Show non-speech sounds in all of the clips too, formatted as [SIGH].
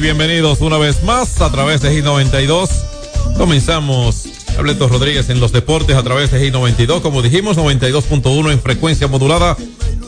bienvenidos una vez más a través de G92. Comenzamos Ableto Rodríguez en los deportes a través de G92, como dijimos, 92.1 en frecuencia modulada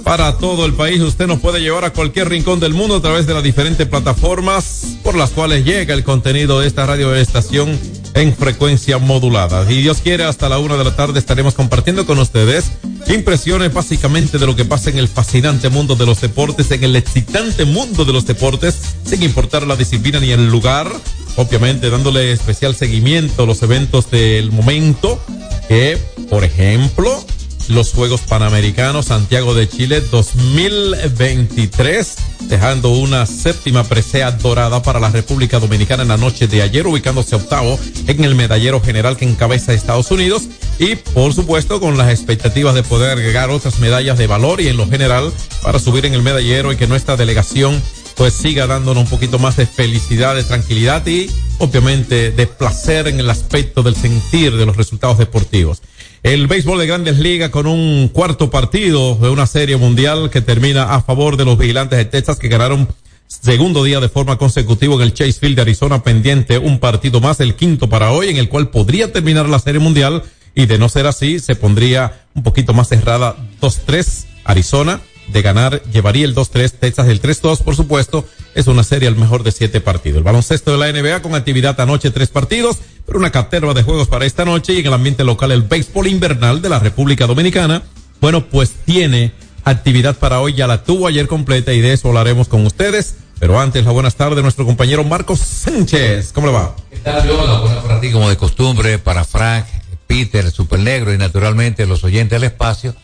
para todo el país. Usted nos puede llevar a cualquier rincón del mundo a través de las diferentes plataformas por las cuales llega el contenido de esta radio estación en frecuencia modulada. Si Dios quiere, hasta la una de la tarde estaremos compartiendo con ustedes impresiones básicamente de lo que pasa en el fascinante mundo de los deportes, en el excitante mundo de los deportes, sin importar la disciplina ni el lugar. Obviamente dándole especial seguimiento a los eventos del momento, que, por ejemplo, los Juegos Panamericanos Santiago de Chile 2023, dejando una séptima presea dorada para la República Dominicana en la noche de ayer, ubicándose octavo en el medallero general que encabeza Estados Unidos y, por supuesto, con las expectativas de poder agregar otras medallas de valor y en lo general para subir en el medallero y que nuestra delegación pues siga dándonos un poquito más de felicidad, de tranquilidad y obviamente de placer en el aspecto del sentir de los resultados deportivos. El béisbol de grandes ligas con un cuarto partido de una serie mundial que termina a favor de los vigilantes de Texas que ganaron segundo día de forma consecutiva en el Chase Field de Arizona pendiente un partido más, el quinto para hoy, en el cual podría terminar la serie mundial y de no ser así se pondría un poquito más cerrada 2-3 Arizona de ganar llevaría el 2-3, Texas el 3-2, por supuesto, es una serie al mejor de siete partidos. El baloncesto de la NBA con actividad anoche tres partidos, pero una caterva de juegos para esta noche y en el ambiente local el béisbol invernal de la República Dominicana, bueno, pues tiene actividad para hoy, ya la tuvo ayer completa y de eso hablaremos con ustedes. Pero antes, la buenas tardes, nuestro compañero Marcos Sánchez. ¿Cómo le va? ¿Qué tal, Leona? Buenas para ti, como de costumbre, para Frank, Peter, Super Negro y naturalmente los oyentes del espacio.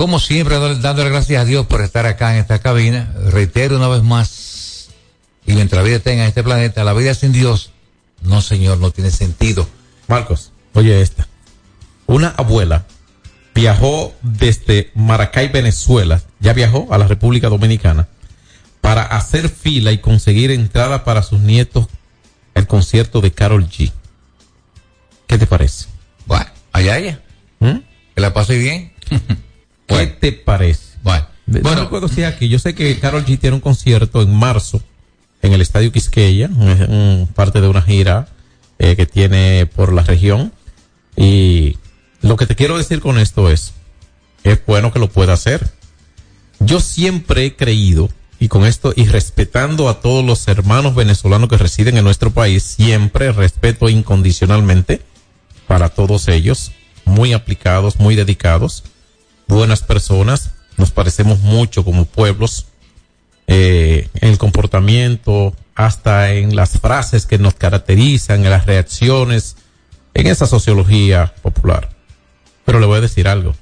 Como siempre, dándole gracias a Dios por estar acá en esta cabina. Reitero una vez más, y mientras la vida tenga en este planeta, la vida sin Dios, no señor, no tiene sentido. Marcos, oye esta. Una abuela viajó desde Maracay, Venezuela, ya viajó a la República Dominicana, para hacer fila y conseguir entrada para sus nietos el concierto de Carol G. ¿Qué te parece? Bueno, allá ella. ¿Mm? Que la pase bien. [LAUGHS] ¿Qué Bueno. te parece? bueno, bueno, no puedo decir aquí. Yo sé que Carol G tiene un concierto en marzo en el Estadio Quisqueya, un- parte de una gira eh, que tiene por la región. Y lo que te quiero decir con esto es, es bueno que lo pueda hacer. Yo siempre he creído, y con esto, y respetando a todos los hermanos venezolanos que residen en nuestro país, siempre respeto incondicionalmente para todos ellos, muy aplicados, muy dedicados, buenas personas, nos parecemos mucho como pueblos, eh, en el comportamiento, hasta en las frases que nos caracterizan, en las reacciones, en esa sociología popular. Pero le voy a decir algo.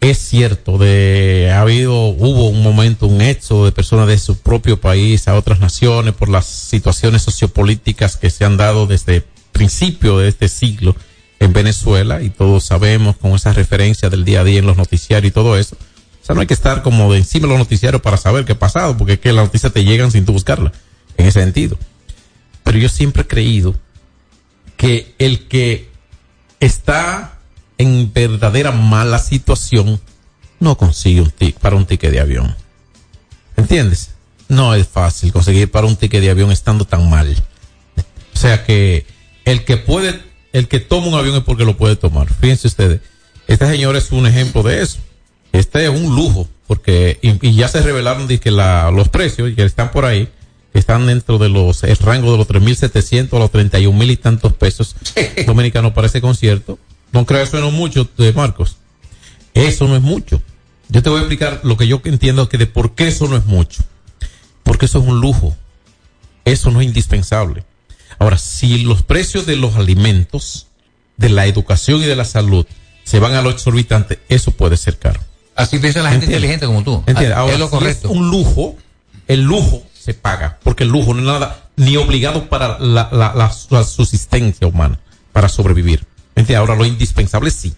Es cierto, de, ha habido, hubo un momento, un éxodo de personas de su propio país a otras naciones por las situaciones sociopolíticas que se han dado desde principio de este siglo en Venezuela y todos sabemos con esa referencia del día a día en los noticiarios y todo eso. O sea, no hay que estar como de encima de los noticiarios para saber qué ha pasado, porque es que las noticias te llegan sin tú buscarla, en ese sentido. Pero yo siempre he creído que el que está en verdadera mala situación no consigue un tic para un ticket de avión. ¿Entiendes? No es fácil conseguir para un ticket de avión estando tan mal. O sea que el que puede, el que toma un avión es porque lo puede tomar. Fíjense ustedes, este señor es un ejemplo de eso. Este es un lujo, porque, y, y ya se revelaron de que la, los precios, que están por ahí, están dentro de los, el rango de los 3.700 a los 31.000 y tantos pesos dominicanos para ese concierto. No creo eso no es mucho, de Marcos. Eso no es mucho. Yo te voy a explicar lo que yo entiendo que de por qué eso no es mucho. Porque eso es un lujo. Eso no es indispensable. Ahora, si los precios de los alimentos, de la educación y de la salud se van a lo exorbitante, eso puede ser caro. así piensa la gente Entiendo. inteligente como tú. Ah, Ahora, es lo si correcto. un lujo, el lujo se paga, porque el lujo no es nada ni obligado para la, la, la, la subsistencia humana, para sobrevivir. Ahora, lo indispensable sí,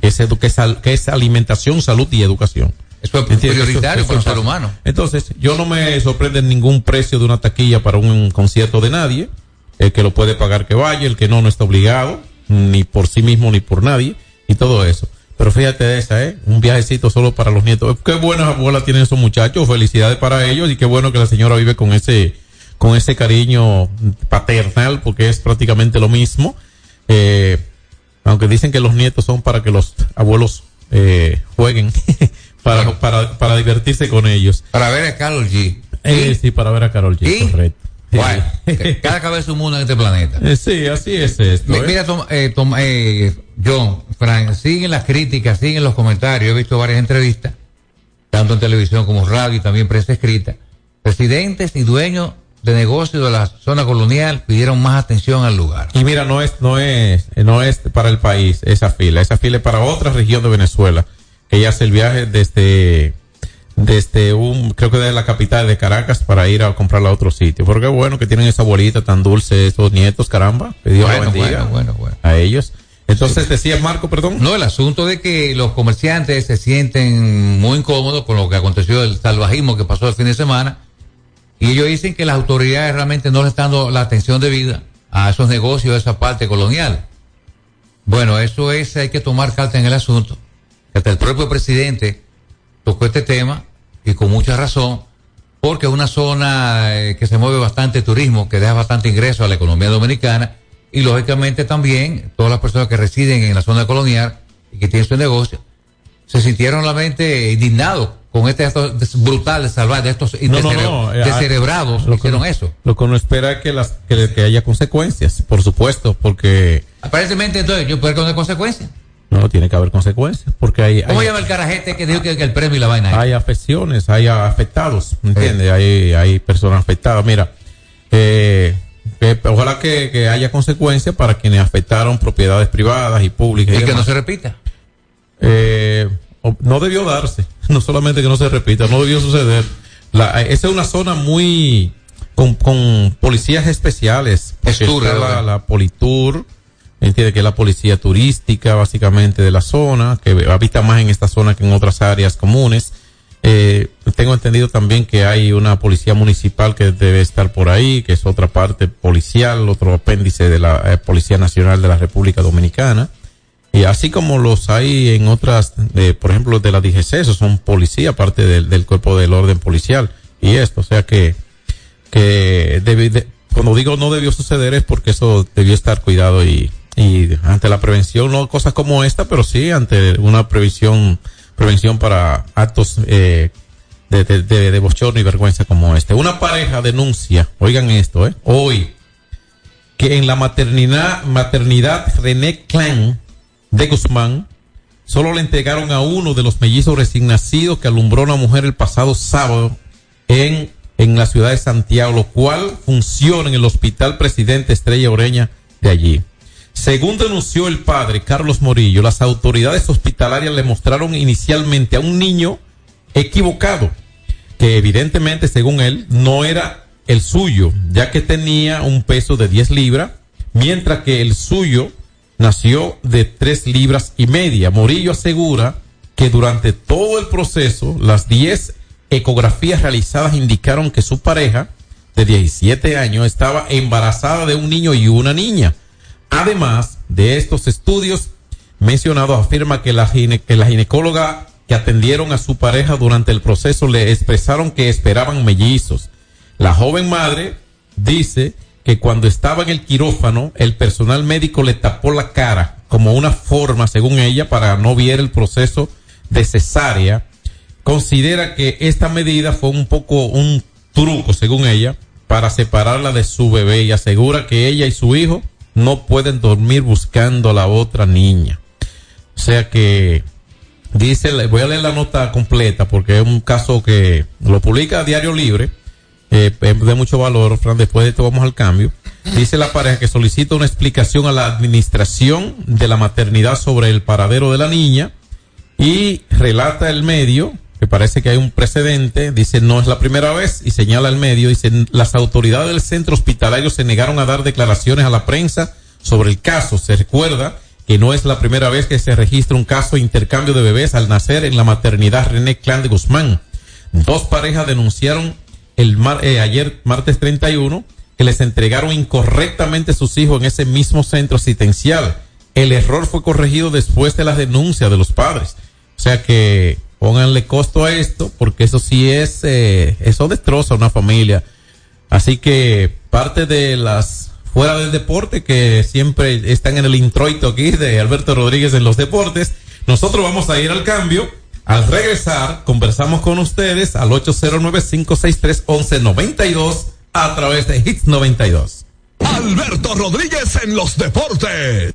que es, que es, que es alimentación, salud y educación. Eso es prioritario para eso ser es humano. Entonces, yo no me sorprende ningún precio de una taquilla para un concierto de nadie. El que lo puede pagar que vaya, el que no, no está obligado, ni por sí mismo ni por nadie, y todo eso. Pero fíjate de esa, ¿eh? Un viajecito solo para los nietos. Qué buenas abuelas tienen esos muchachos, felicidades para ellos, y qué bueno que la señora vive con ese, con ese cariño paternal, porque es prácticamente lo mismo. Eh, aunque dicen que los nietos son para que los abuelos eh, jueguen, [LAUGHS] para, para, para divertirse con ellos. Para ver a Carol G. Eh, sí, para ver a Carol G, correcto. Bueno, cada cabeza es un mundo en este planeta. Eh, sí, así es esto. ¿eh? Mira, Tom- eh, Tom- eh, John, Frank, siguen las críticas, siguen los comentarios. He visto varias entrevistas, tanto en televisión como en radio y también prensa escrita. Presidentes y dueños de negocios de la zona colonial pidieron más atención al lugar. Y mira, no es, no es, no es para el país esa fila, esa fila es para otra región de Venezuela. Ella hace el viaje desde, desde un, creo que desde la capital de Caracas para ir a comprarla a otro sitio. Porque bueno que tienen esa abuelita tan dulce, esos nietos, caramba. Que Dios Bueno, bendiga bueno, bueno, bueno. a ellos. Entonces decía Marco, perdón. No, el asunto de que los comerciantes se sienten muy incómodos con lo que aconteció, el salvajismo que pasó el fin de semana, y ellos dicen que las autoridades realmente no le están dando la atención debida a esos negocios, a esa parte colonial. Bueno, eso es, hay que tomar carta en el asunto. Hasta el propio presidente tocó este tema y con mucha razón, porque es una zona eh, que se mueve bastante turismo, que deja bastante ingreso a la economía dominicana y lógicamente también todas las personas que residen en la zona colonial y que tienen su negocio se sintieron realmente indignados con este acto brutal, salvaje de estos No, no, eh, descerebrados que hicieron eso. Lo que uno espera es que, las, que, que haya consecuencias, por supuesto, porque Aparentemente entonces yo puedo con consecuencias. No tiene que haber consecuencias, porque hay, ¿Cómo hay- llama el carajete que dijo que, que el premio y la vaina? hay afecciones, hay afectados, ¿entiendes? Hay, hay personas afectadas. Mira, eh, que- ojalá que, que haya consecuencias para quienes afectaron propiedades privadas y públicas. y que no se repita. Eh, no debió darse, [LAUGHS] no solamente que no se repita, no debió suceder. La, esa es una zona muy con, con policías especiales. porque Estur, está ¿verdad? la, la Politur, entiende que es la policía turística básicamente de la zona, que habita más en esta zona que en otras áreas comunes. Eh, tengo entendido también que hay una policía municipal que debe estar por ahí, que es otra parte policial, otro apéndice de la eh, Policía Nacional de la República Dominicana. Y así como los hay en otras, eh, por ejemplo, de la DGC, esos son policía, parte del, del cuerpo del orden policial. Y esto, o sea que, que debi- de- cuando digo no debió suceder es porque eso debió estar cuidado y, y ante la prevención, no cosas como esta, pero sí ante una previsión, prevención para actos, eh, de, de, de, bochorno y vergüenza como este. Una pareja denuncia, oigan esto, eh, hoy, que en la maternidad, maternidad René Clan de Guzmán, solo le entregaron a uno de los mellizos recién nacidos que alumbró una mujer el pasado sábado en, en la ciudad de Santiago, lo cual funciona en el Hospital Presidente Estrella Oreña de allí. Según denunció el padre Carlos Morillo, las autoridades hospitalarias le mostraron inicialmente a un niño equivocado, que evidentemente, según él, no era el suyo, ya que tenía un peso de 10 libras, mientras que el suyo nació de 3 libras y media. Morillo asegura que durante todo el proceso, las 10 ecografías realizadas indicaron que su pareja, de 17 años, estaba embarazada de un niño y una niña. Además de estos estudios mencionados, afirma que la, ginecóloga que atendieron a su pareja durante el proceso le expresaron que esperaban mellizos. La joven madre dice que cuando estaba en el quirófano, el personal médico le tapó la cara como una forma, según ella, para no ver el proceso de cesárea. Considera que esta medida fue un poco un truco, según ella, para separarla de su bebé y asegura que ella y su hijo no pueden dormir buscando a la otra niña. O sea que dice, voy a leer la nota completa porque es un caso que lo publica Diario Libre, eh, de mucho valor, Fran, después de esto vamos al cambio. Dice la pareja que solicita una explicación a la administración de la maternidad sobre el paradero de la niña y relata el medio, que parece que hay un precedente, dice no es la primera vez y señala el medio, dice las autoridades del centro hospitalario se negaron a dar declaraciones a la prensa sobre el caso. Se recuerda que no es la primera vez que se registra un caso de intercambio de bebés al nacer en la maternidad René Clan de Guzmán. Dos parejas denunciaron el mar- eh, ayer martes 31 que les entregaron incorrectamente sus hijos en ese mismo centro asistencial. El error fue corregido después de las denuncias de los padres. O sea que pónganle costo a esto, porque eso sí es, eh, eso destroza una familia. Así que parte de las fuera del deporte que siempre están en el introito aquí de Alberto Rodríguez en los deportes, nosotros vamos a ir al cambio. Al regresar, conversamos con ustedes al 809-563-1192 a través de Hits 92. Alberto Rodríguez en los deportes.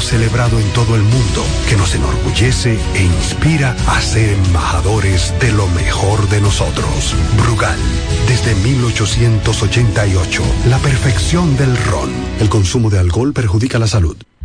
celebrado en todo el mundo que nos enorgullece e inspira a ser embajadores de lo mejor de nosotros. Brugal, desde 1888, la perfección del ron. El consumo de alcohol perjudica la salud.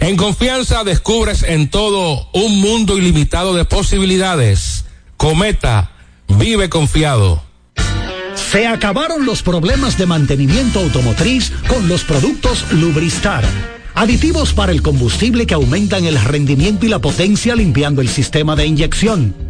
En confianza descubres en todo un mundo ilimitado de posibilidades. Cometa, vive confiado. Se acabaron los problemas de mantenimiento automotriz con los productos Lubristar. Aditivos para el combustible que aumentan el rendimiento y la potencia limpiando el sistema de inyección.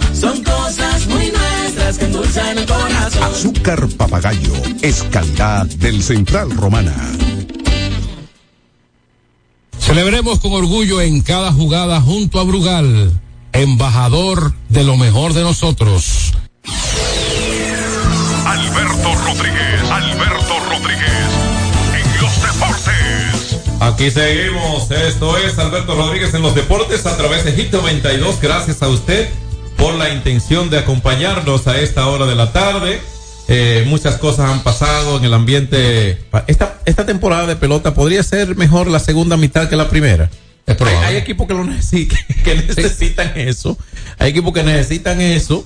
Son cosas muy nuestras que endulzan el corazón. Azúcar papagayo es calidad del Central Romana. Celebremos con orgullo en cada jugada junto a Brugal, embajador de lo mejor de nosotros. Alberto Rodríguez, Alberto Rodríguez, en los deportes. Aquí seguimos. Esto es Alberto Rodríguez en los deportes a través de Hit 92. Gracias a usted por la intención de acompañarnos a esta hora de la tarde. Eh, muchas cosas han pasado en el ambiente. Esta, esta temporada de pelota podría ser mejor la segunda mitad que la primera. Es hay, hay, equipos que lo necesitan, [LAUGHS] que necesitan eso. Hay equipos que necesitan eso.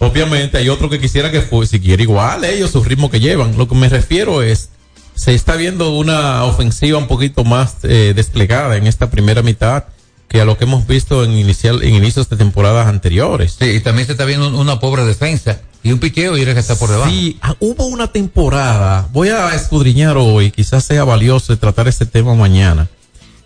Obviamente hay otros que quisiera que fue, si quiere igual ellos, su ritmo que llevan. Lo que me refiero es, se está viendo una ofensiva un poquito más eh, desplegada en esta primera mitad que a lo que hemos visto en inicial en inicios de temporadas anteriores. Sí, y también se está viendo una pobre defensa y un piqueo y que está por debajo. Sí, ah, hubo una temporada, voy a escudriñar hoy, quizás sea valioso tratar este tema mañana,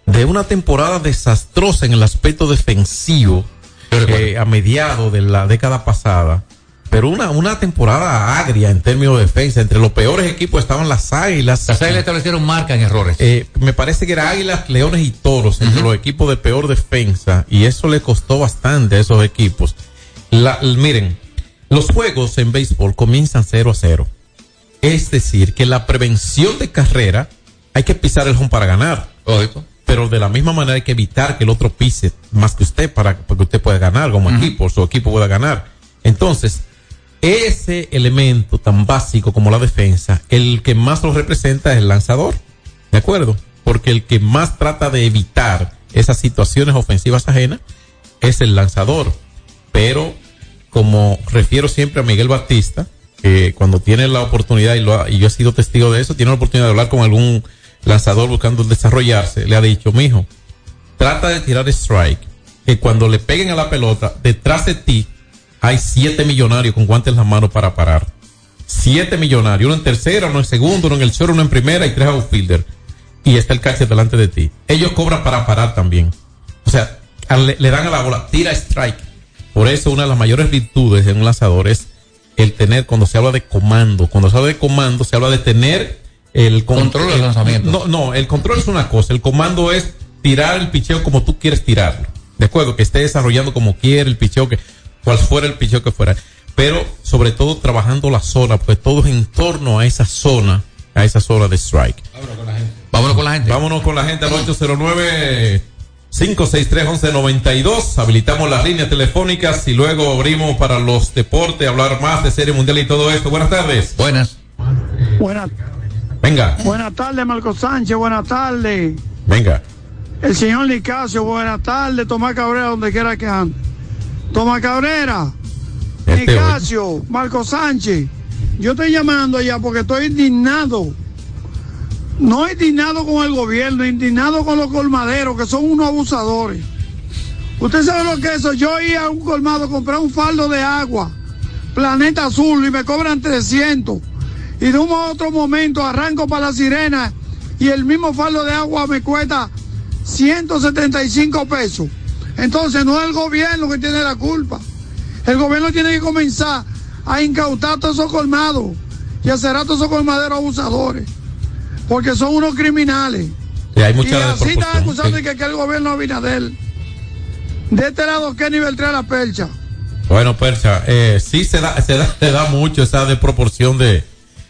de una temporada desastrosa en el aspecto defensivo eh, a mediados de la década pasada. Pero una, una temporada agria en términos de defensa. Entre los peores equipos estaban las Águilas. Las águilas establecieron marca en errores. Eh, me parece que era Águilas, Leones y Toros entre los equipos de peor defensa y eso le costó bastante a esos equipos. La- miren, los juegos en béisbol comienzan 0 a 0. Es decir, que la prevención de carrera hay que pisar el home para ganar. Pero de la misma manera hay que evitar que el otro pise más que usted para, para que usted pueda ganar como equipo, su equipo pueda ganar. Entonces, ese elemento tan básico como la defensa, el que más lo representa es el lanzador. ¿De acuerdo? Porque el que más trata de evitar esas situaciones ofensivas ajenas es el lanzador. Pero, como refiero siempre a Miguel Batista, que cuando tiene la oportunidad, y, y yo he sido testigo de eso, tiene la oportunidad de hablar con algún lanzador buscando desarrollarse, le ha dicho, mijo, trata de tirar strike, que cuando le peguen a la pelota, detrás de ti hay siete millonarios con guantes en las manos para parar. Siete millonarios, uno en tercera, uno en segundo, uno en el short, uno en primera y tres outfielder. Y está el catcher delante de ti. Ellos cobran para parar también. O sea, le, le dan a la bola, tira strike. Por eso una de las mayores virtudes de un lanzador es el tener, cuando se habla de comando, cuando se habla de comando, se habla de tener el con- Control del el- lanzamiento. No, no, el control es una cosa, el comando es tirar el picheo como tú quieres tirarlo. De acuerdo, que esté desarrollando como quiere el picheo, que cual fuera el picheo que fuera. Pero sobre todo trabajando la zona, porque todo es en torno a esa zona, a esa zona de strike. Vámonos con la gente. Vámonos con la gente al 809 563 1192. Habilitamos las líneas telefónicas y luego abrimos para los deportes, hablar más de serie mundial y todo esto. Buenas tardes. Buenas. Buenas, Venga, buenas tardes, Marco Sánchez, buenas tardes. venga. El señor Nicasio, buenas tardes. Tomás Cabrera, donde quiera que ande. Tomás Cabrera, Este Nicasio, Marco Sánchez. Yo estoy llamando allá porque estoy indignado. No indignado con el gobierno, indignado con los colmaderos, que son unos abusadores. Usted sabe lo que es eso. Yo iba a un colmado a comprar un faldo de agua, Planeta Azul, y me cobran 300. Y de un a otro momento arranco para la sirena y el mismo faldo de agua me cuesta 175 pesos. Entonces no es el gobierno que tiene la culpa. El gobierno tiene que comenzar a incautar todos esos colmados y a cerrar a todos esos colmaderos abusadores. Porque son unos criminales. Sí, hay Y así están acusando de que, que el gobierno Abinadel. De este lado, Kenny Beltrán la percha. Bueno, Percha, eh, sí se da, se da, se da mucho esa desproporción de,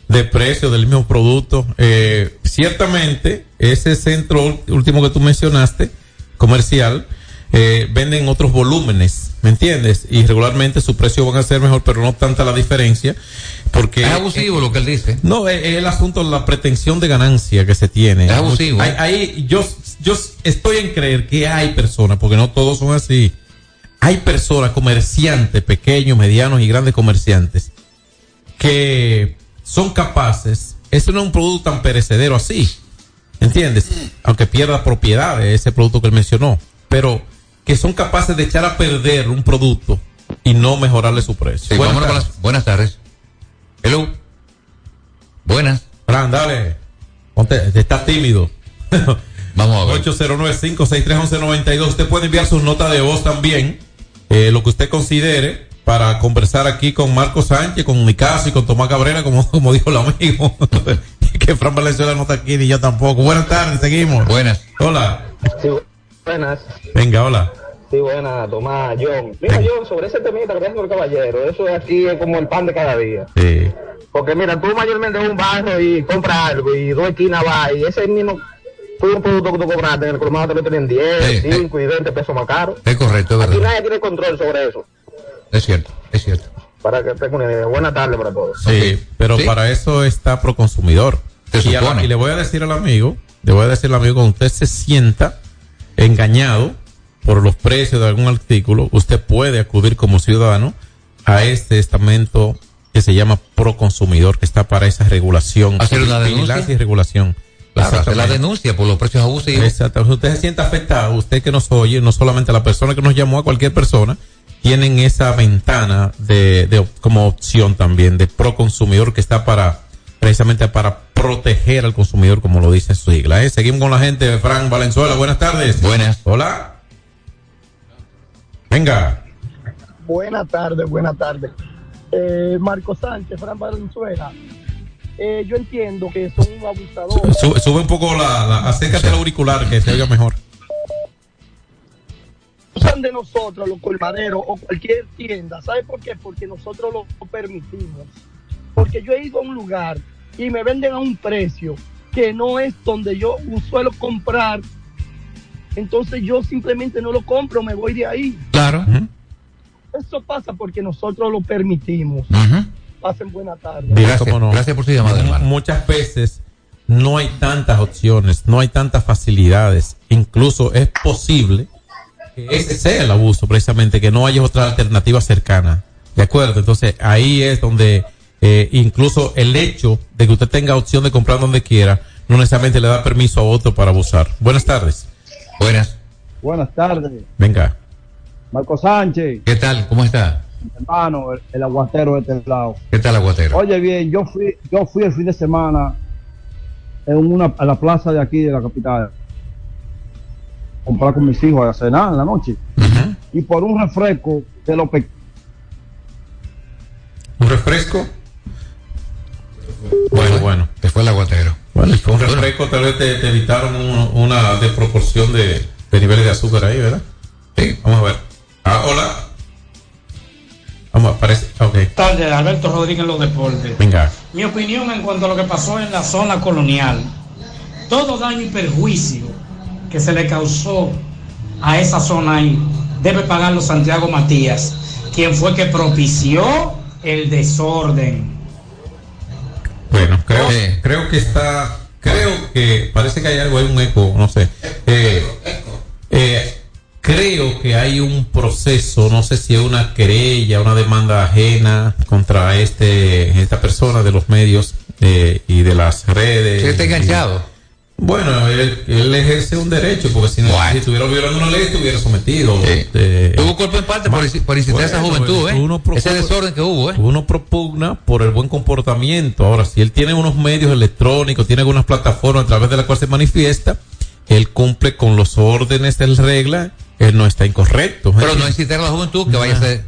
de precio del mismo producto. Eh, ciertamente, ese centro último que tú mencionaste, comercial, eh, venden otros volúmenes, ¿me entiendes? Y regularmente su precio van a ser mejor, pero no tanta la diferencia, porque... Es abusivo lo que él dice. No, es, es el asunto de la pretensión de ganancia que se tiene. Es abusivo. Hay- hay- yo, yo estoy en creer que hay personas, porque no todos son así. Hay personas, comerciantes, pequeños, medianos y grandes comerciantes, que son capaces. Ese no es un producto tan perecedero así. ¿Entiendes? Aunque pierda propiedades, ese producto que él mencionó. Pero que son capaces de echar a perder un producto y no mejorarle su precio. Sí, Buenas tardes. las- buenas tardes. Hello. Buenas. Fran, dale. Ponte, está tímido. [LAUGHS] Vamos a ver. 809-563-1192. Usted puede enviar sus notas de voz también. eh, lo que usted considere para conversar aquí con Marco Sánchez, con Nicasio y con Tomás Cabrera, como, [LAUGHS] como dijo el amigo. [LAUGHS] que Fran Valenzuela no está aquí ni yo tampoco. Buenas tardes, seguimos. Buenas. Hola. Sí, buenas. Venga, hola. Sí, buenas, Tomás, John. Mira, John, sobre ese temita que el caballero, eso de aquí es como el pan de cada día. Sí. Porque mira, tú mayormente en un barrio y compras algo y dos esquinas vas y ese mismo tú un producto que tú compraste en el colmado te lo tienen 10, 5 y 20 pesos más caro. Es correcto, es Aquí verdad. nadie tiene control sobre eso. Es cierto, es cierto. Para que tengan una idea. Buenas tardes para todos. Sí, pero para eso está Proconsumidor. Y, a la- y le voy a decir al amigo, le voy a decir al amigo, cuando usted se sienta engañado por los precios de algún artículo, usted puede acudir como ciudadano a este estamento que se llama Proconsumidor, que está para esa regulación, Hacer una denuncia. y regulación. Claro, hacer la denuncia por los precios abusivos. Exacto. Si usted se siente afectado, usted que nos oye, no solamente la persona que nos llamó, a cualquier persona, tienen esa ventana de, de como opción también de pro consumidor que está para precisamente para proteger al consumidor, como lo dice su sigla. ¿eh? Seguimos con la gente. Fran Valenzuela, buenas tardes. Buenas. Hola. Venga. Buenas tardes, buenas tardes. Eh, Marco Sánchez, Fran Valenzuela. Eh, yo entiendo que son un abusador. Sube, sube un poco la, la acércate al auricular que se oiga mejor. Usan de nosotros los colmaderos o cualquier tienda. ¿Sabe por qué? Porque nosotros lo permitimos. Porque yo he ido a un lugar y me venden a un precio que no es donde yo suelo comprar. Entonces yo simplemente no lo compro, me voy de ahí. Claro. Eso pasa porque nosotros lo permitimos. Pasen buena tarde. Cómo no. Mu- Muchas veces no hay tantas opciones, no hay tantas facilidades. Incluso es posible que ese sea el abuso, precisamente, que no haya otra alternativa cercana. ¿De acuerdo? Entonces ahí es donde eh, incluso el hecho de que usted tenga opción de comprar donde quiera, no necesariamente le da permiso a otro para abusar. Buenas tardes. Buenas. Buenas tardes, Venga. Marco Sánchez, ¿Qué tal? ¿Cómo está? hermano, el, el aguatero de este lado. ¿Qué tal, aguatero? Oye, bien, yo fui, yo fui el fin de semana en una, a la plaza de aquí de la capital. a Comprar con mis hijos a cenar en la noche. Y por un refresco de lo pe- ¿Un refresco? Bueno, bueno. Te fue el aguatero. Bueno, un refresco, tal vez te, te evitaron un- una desproporción de, de niveles de azúcar ahí, ¿verdad? Sí. Vamos a ver. Ah, hola. Vamos, parece. Ok. tardes, Alberto Rodríguez en los deportes. Venga. Mi opinión en cuanto a lo que pasó en la zona colonial. Todo daño y perjuicio que se le causó a esa zona ahí debe pagarlo Santiago Matías, quien fue que propició el desorden. Bueno, creo, creo que está. Creo que parece que hay algo, hay un eco, no sé. Eh, eh, creo que hay un proceso, no sé si es una querella, una demanda ajena contra este esta persona de los medios eh, y de las redes. Está enganchado. Y- bueno, él, él ejerce un derecho, porque si no, si estuviera violando una ley, estuviera sometido. Eh, Tuvo culpa en parte por, por incitar a esa juventud, ¿eh? propone- Ese desorden que hubo, ¿eh? uno propugna por el buen comportamiento. Ahora, si él tiene unos medios electrónicos, tiene algunas plataformas a través de las cuales se manifiesta, él cumple con los órdenes del regla, él no está incorrecto. Pero no incitar a la juventud que vaya a ser.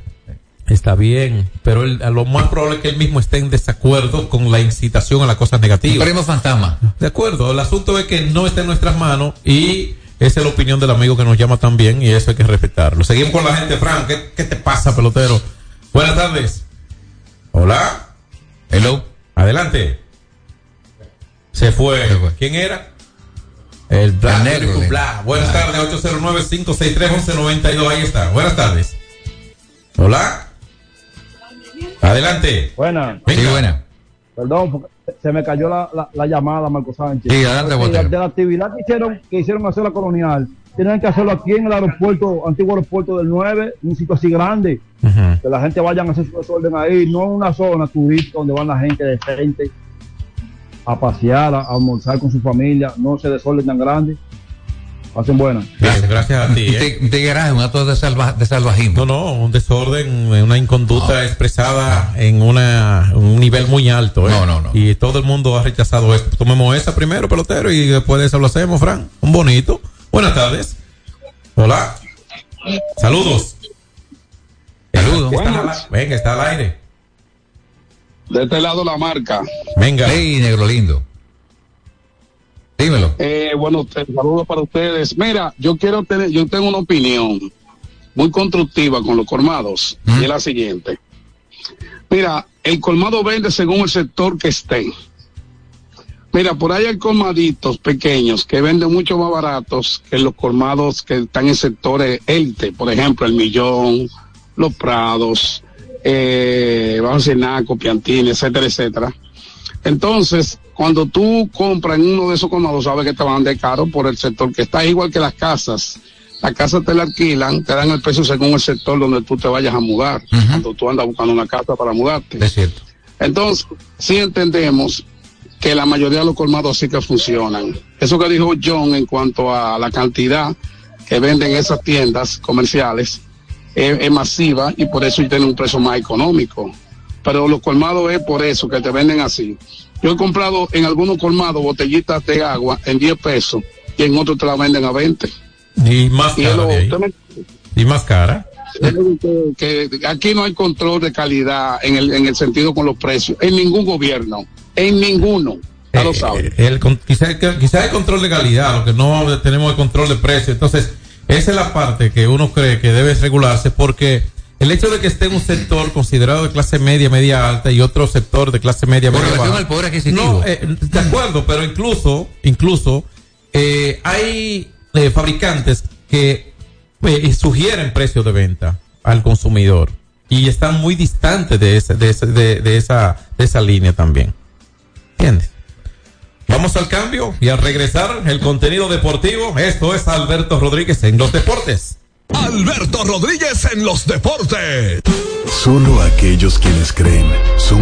Está bien, pero él- a lo más probable es que él mismo esté en desacuerdo con la incitación a las cosas negativas. Primo fantasma. De acuerdo, el asunto es que no está en nuestras manos y esa es la opinión del amigo que nos llama también y eso hay que respetarlo. Seguimos con la gente, Frank. ¿Qué, qué te pasa, pelotero? Buenas tardes. Hola. Hello. Adelante. Se fue. ¿Quién era? El Black. El negro, Black. Buenas tardes, 809-563-1192. Ahí está. Buenas tardes. Hola. Adelante. Buena. Venga. buena. Perdón, porque se me cayó la, la, la llamada, Marco Sánchez. Sí, adelante, Botero. de la actividad que hicieron, que hicieron hacer la colonial, tienen que hacerlo aquí en el aeropuerto, antiguo aeropuerto del 9, un sitio así grande, que la gente vayan a hacer su desorden ahí, no en una zona turística donde van la gente de frente a pasear, a, a almorzar con su familia, no se desorden tan grande. Hacen buena. Gracias, gracias a ti. ¿eh? un tigueraje, un acto de, salva- de salvajismo. No, no, un desorden, una inconducta expresada en una, un nivel muy alto. ¿eh? No, no, no. Y todo el mundo ha rechazado esto. Tomemos esa primero, pelotero, y después de eso lo hacemos, Fran. Un bonito. Buenas tardes. Hola. Saludos. Saludos. Venga, está al aire. De este lado la marca. Venga. Hey, negro lindo. Dímelo. Eh, bueno, saludos para ustedes. Mira, yo quiero tener, yo tengo una opinión muy constructiva con los colmados y es la siguiente. Mira, el colmado vende según el sector que esté. Mira, por ahí hay colmaditos pequeños que venden mucho más baratos que los colmados que están en sectores élite, por ejemplo, el Millón, los Prados, eh, vamos a decir Naco, Piantini, etcétera, etcétera. Entonces, cuando tú compras en uno de esos colmados, sabes que te van de caro por el sector que está igual que las casas. Las casas te la alquilan, te dan el precio según el sector donde tú te vayas a mudar. Cuando tú andas buscando una casa para mudarte. Es cierto. Entonces, sí entendemos que la mayoría de los colmados sí que funcionan. Eso que dijo John en cuanto a la cantidad que venden esas tiendas comerciales es, es masiva y por eso tienen un precio más económico. Pero los colmados es por eso que te venden así. Yo he comprado en algunos colmados botellitas de agua en 10 pesos y en otros te la venden a 20. Y más Y cara. lo- me- Y más cara. que, que aquí no hay control de calidad en el, en el sentido con los precios, en ningún gobierno, en ninguno. Ya lo saben. El, con- quizá, hay control de calidad, lo que no tenemos el control de precio. Entonces, esa es la parte que uno cree que debe regularse porque el hecho de que esté un sector considerado de clase media, media alta y otro sector de clase media, Con media relación baja. al poder adquisitivo. No, eh, de acuerdo, pero incluso, incluso, eh, hay eh, fabricantes que eh, sugieren precios de venta al consumidor y están muy distantes de esa, de esa, de, de esa, de esa línea también. ¿Entiendes? Vamos al cambio y al regresar el contenido deportivo. Esto es Alberto Rodríguez en los deportes. Alberto Rodríguez en los deportes. Solo aquellos quienes creen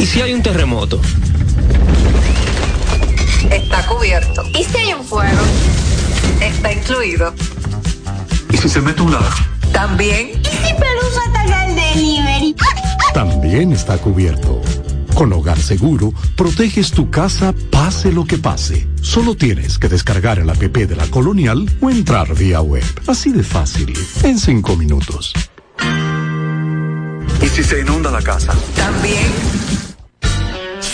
¿Y si hay un terremoto? Está cubierto. ¿Y si hay un fuego? Está incluido. ¿Y si se mete un ladrón? También. ¿Y si Pelusa ataca el delivery? También está cubierto. Con Hogar Seguro, proteges tu casa pase lo que pase. Solo tienes que descargar el app de la Colonial o entrar vía web. Así de fácil, en cinco minutos. ¿Y si se inunda la casa? También.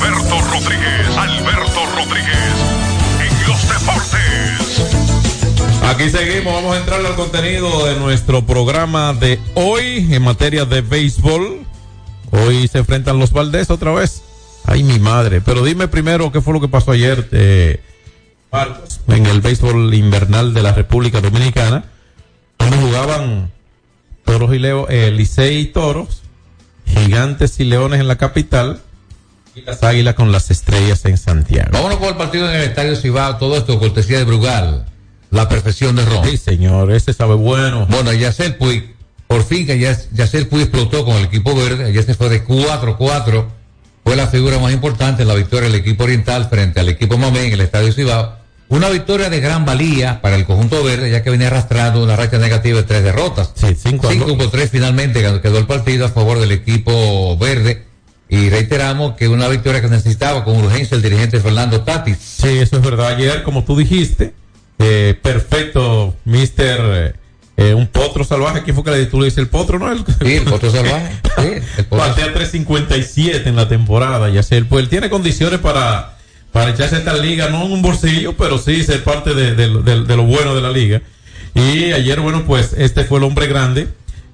Alberto Rodríguez, Alberto Rodríguez, en los deportes. Aquí seguimos, vamos a entrar al contenido de nuestro programa de hoy en materia de béisbol. Hoy se enfrentan los Valdés otra vez. Ay, mi madre. Pero dime primero qué fue lo que pasó ayer, eh, en el béisbol invernal de la República Dominicana. Jugaban toros y leo, eh, Licey y toros, gigantes y leones en la capital y las águilas con las estrellas en Santiago. Vámonos con el partido en el Estadio Cibao, todo esto cortesía de Brugal, la perfección de Ron. Sí, señor, ese sabe bueno. Bueno, Yacel Puig, por fin que ya- Yacel Puig explotó con el equipo verde, ya se fue de 4-4, fue la figura más importante en la victoria del equipo oriental frente al equipo Mamé en el Estadio Cibao. Una victoria de gran valía para el conjunto verde, ya que venía arrastrando una racha negativa de tres derrotas. Sí, cinco a Cinco por tres finalmente quedó el partido a favor del equipo verde. Y reiteramos que una victoria que necesitaba con urgencia el dirigente Fernando Tatis. Sí, eso es verdad. Ayer, como tú dijiste, eh, perfecto, mister. eh, un potro salvaje, ¿quién fue que le tú le dices el potro, no? El, Sí, el potro salvaje. [LAUGHS] Sí, el potro- Batea 357 en la temporada, ya sé, él, pues él tiene condiciones para, para echarse esta liga, no en un bolsillo, pero sí ser parte de, de- de- de lo bueno de la liga. Y ayer, bueno, pues este fue el hombre grande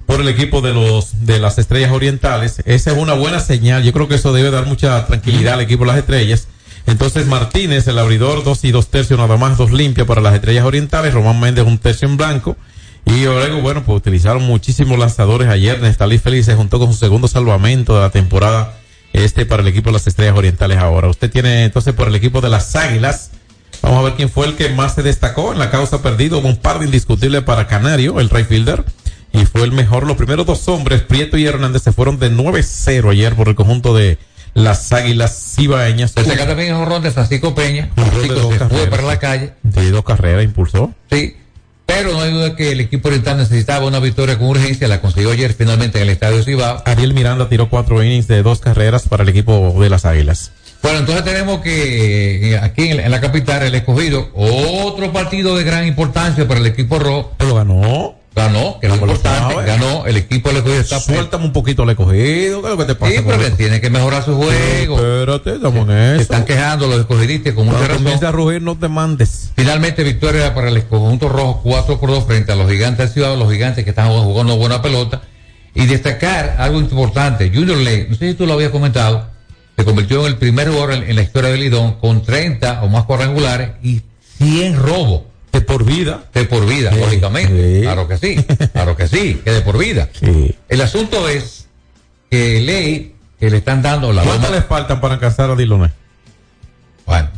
por el equipo de los de las Estrellas Orientales. Esa es una buena señal. Yo creo que eso debe dar mucha tranquilidad al equipo de las Estrellas. Entonces Martínez, el abridor, dos y dos tercios nada más, dos limpias para las Estrellas Orientales. Román Méndez, un tercio en blanco. Y Orego, bueno, pues utilizaron muchísimos lanzadores ayer. Nestalí Félix se juntó con su segundo salvamento de la temporada este para el equipo de las Estrellas Orientales ahora. Usted tiene entonces por el equipo de las Águilas. Vamos a ver quién fue el que más se destacó en la causa perdido. Un par de indiscutibles para Canario, el right fielder. Y fue el mejor. Los primeros dos hombres, Prieto y Hernández, se fueron de 9-0 ayer por el conjunto de las Águilas Cibaeñas. Destacar también el honrón de Francisco Peña. Francisco se fue para la calle. De dos carreras impulsó. Sí. Pero no hay duda que el equipo oriental necesitaba una victoria con urgencia. La consiguió ayer finalmente en el estadio Cibao. Ariel Miranda tiró cuatro innings de dos carreras para el equipo de las Águilas. Bueno, entonces tenemos que eh, aquí en, en la capital el escogido, otro partido de gran importancia para el equipo rojo. Lo ganó. Ganó, que es importante. sabe. Ganó el equipo del escogido. Está Suéltame un poquito el escogido. ¿Qué es lo que te pasa? Sí, pero que tiene que mejorar su juego. Espérate, estamos en Se eso. están quejando los escogidistas con mucha razón. comience a rugir, no te mandes. Finalmente, victoria para el conjunto rojo, 4 por 2 frente a los gigantes del Ciudad, los gigantes que están jugando buena pelota. Y destacar algo importante, Junior Ley, no sé si tú lo habías comentado, se convirtió en el primer jugador en, en la historia del Lidón con 30 o más cuadrangulares y 100 robos. De por vida. De por vida, Sí, lógicamente. sí. Claro que sí, claro que sí, que de por vida. El asunto es que Ley, que le están dando la ¿Cuántas loma- le faltan para alcanzar a Diloné? Bueno,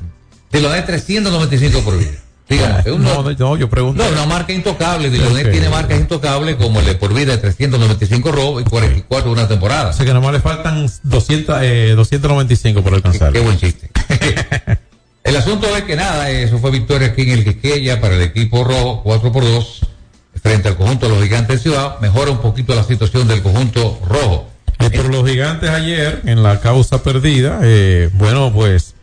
Diloné 395 por vida. Digamos, es un- No, no, yo pregunto. no, una marca intocable. Diloné Ok. tiene marcas intocables como el de por vida de 395 robos y 44 de una temporada. O sea que nomás le faltan 200, eh, 295 por alcanzar. Qué buen chiste. [LAUGHS] el asunto es que nada, eso fue victoria aquí en el Quisqueya para el equipo rojo, 4 por 2 frente al conjunto de los gigantes de Ciudad. Mejora un poquito la situación del conjunto rojo. Eh, pero los gigantes ayer, en la causa perdida, eh, bueno, pues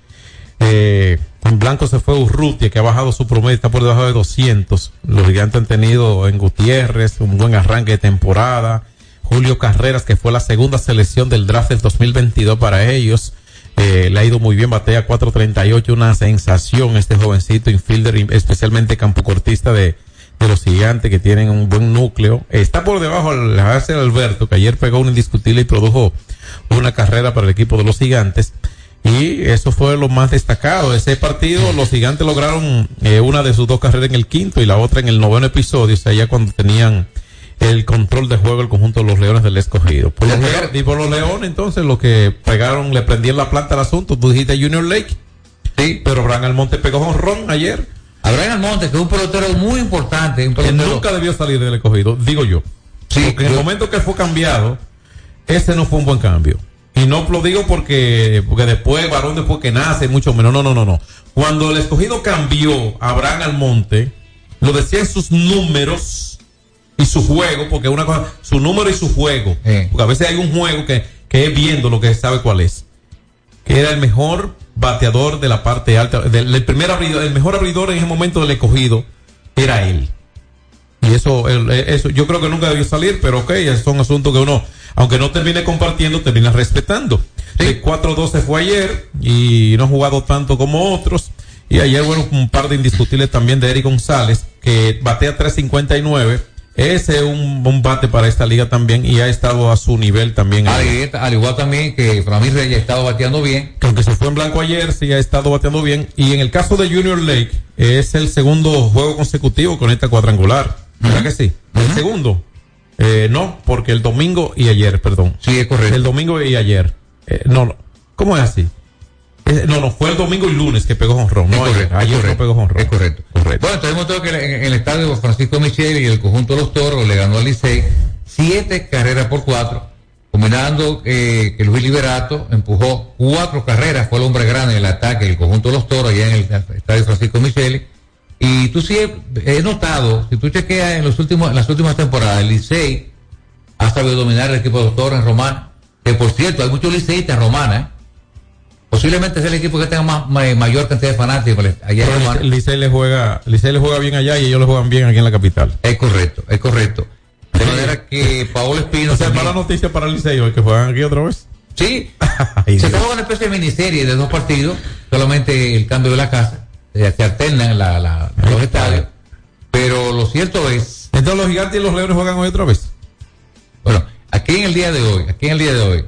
eh, en blanco se fue Urrutia, que ha bajado su promedio, está por debajo de 200. Los gigantes han tenido en Gutiérrez un buen arranque de temporada. Julio Carreras, que fue la segunda selección del draft del 2022 para ellos. Eh, le ha ido muy bien, batea 4.38, una sensación este jovencito infielder, especialmente campocortista de, de los gigantes que tienen un buen núcleo. Está por debajo al Hacer Alberto, que ayer pegó un indiscutible y produjo una carrera para el equipo de los gigantes. Y eso fue lo más destacado. Ese partido, los gigantes lograron eh, una de sus dos carreras en el quinto y la otra en el noveno episodio, o sea, ya cuando tenían el control de juego el conjunto de los Leones del Escogido. Por los, y por los Leones, entonces, lo que pegaron, le prendían la planta al asunto. Tú dijiste Junior Lake. Sí. Pero Bran Almonte pegó honrón ayer. Abraham Almonte, que es un pelotero muy importante, un Que nunca debió salir del escogido, digo yo. porque en el momento que fue cambiado, ese no fue un buen cambio. Y no lo digo porque, porque después, varón después que nace, mucho menos. No, no, no, no. Cuando el escogido cambió a Abraham Almonte, lo decía en sus números y su juego, porque una cosa, su número y su juego. Porque a veces hay un juego que, que es viendo lo que sabe cuál es. Que era el mejor bateador de la parte alta, del, el primer abridor, el mejor abridor en ese momento del escogido era él. Y eso, el- eso yo creo que nunca debió salir, pero ok, son asuntos que uno, aunque no termine compartiendo, termina respetando. El 4-12 fue ayer y no ha jugado tanto como otros. Y ayer, bueno, un par de indiscutibles también de Eric González, que batea 3.59. Ese es un, un bate para esta liga también y ha estado a su nivel también. Al, al igual también que Framil Reyes ha estado bateando bien. Que aunque se fue en blanco ayer, sí ha estado bateando bien. Y en el caso de Junior Lake, es el segundo juego consecutivo con esta cuadrangular. ¿Verdad que sí? El segundo. Eh, no, porque el domingo y ayer, perdón. Sí, es correcto. El domingo y ayer. Eh, no, no. ¿Cómo es así? Eh, no, no, fue el domingo y lunes que pegó honrón. No, Es ayer, correcto, no correcto, pegó honrón. Es correcto. Bueno, tenemos todo que en en el estadio Francisco Michel y el conjunto de los toros le ganó al Licey siete carreras por cuatro, combinando eh, que Luis Liberato empujó cuatro carreras, fue el hombre grande en el ataque del conjunto de los toros allá en el estadio Francisco Micheli. Y tú sí he, he notado, si tú chequeas en los últimos, en las últimas temporadas, el Licey ha sabido dominar el equipo de los toros en Román. que por cierto, hay muchos liceístas en Romana, ¿eh? Posiblemente es el equipo que tenga más, ma- mayor cantidad de fanáticos Romana. el Licey le juega, Licey le juega bien allá y ellos le juegan bien aquí en la capital. Es correcto, es correcto. De manera que Paolo Espino. O sea, mala noticia para Licey hoy que juegan aquí otra vez. Sí, [LAUGHS] se juega una especie de miniserie de dos partidos, solamente el cambio de la casa, se, se alternan la, la- los estadios, pero lo cierto es, Entonces los gigantes y los leones juegan hoy otra vez. bueno, aquí en el día de hoy, aquí en el día de hoy,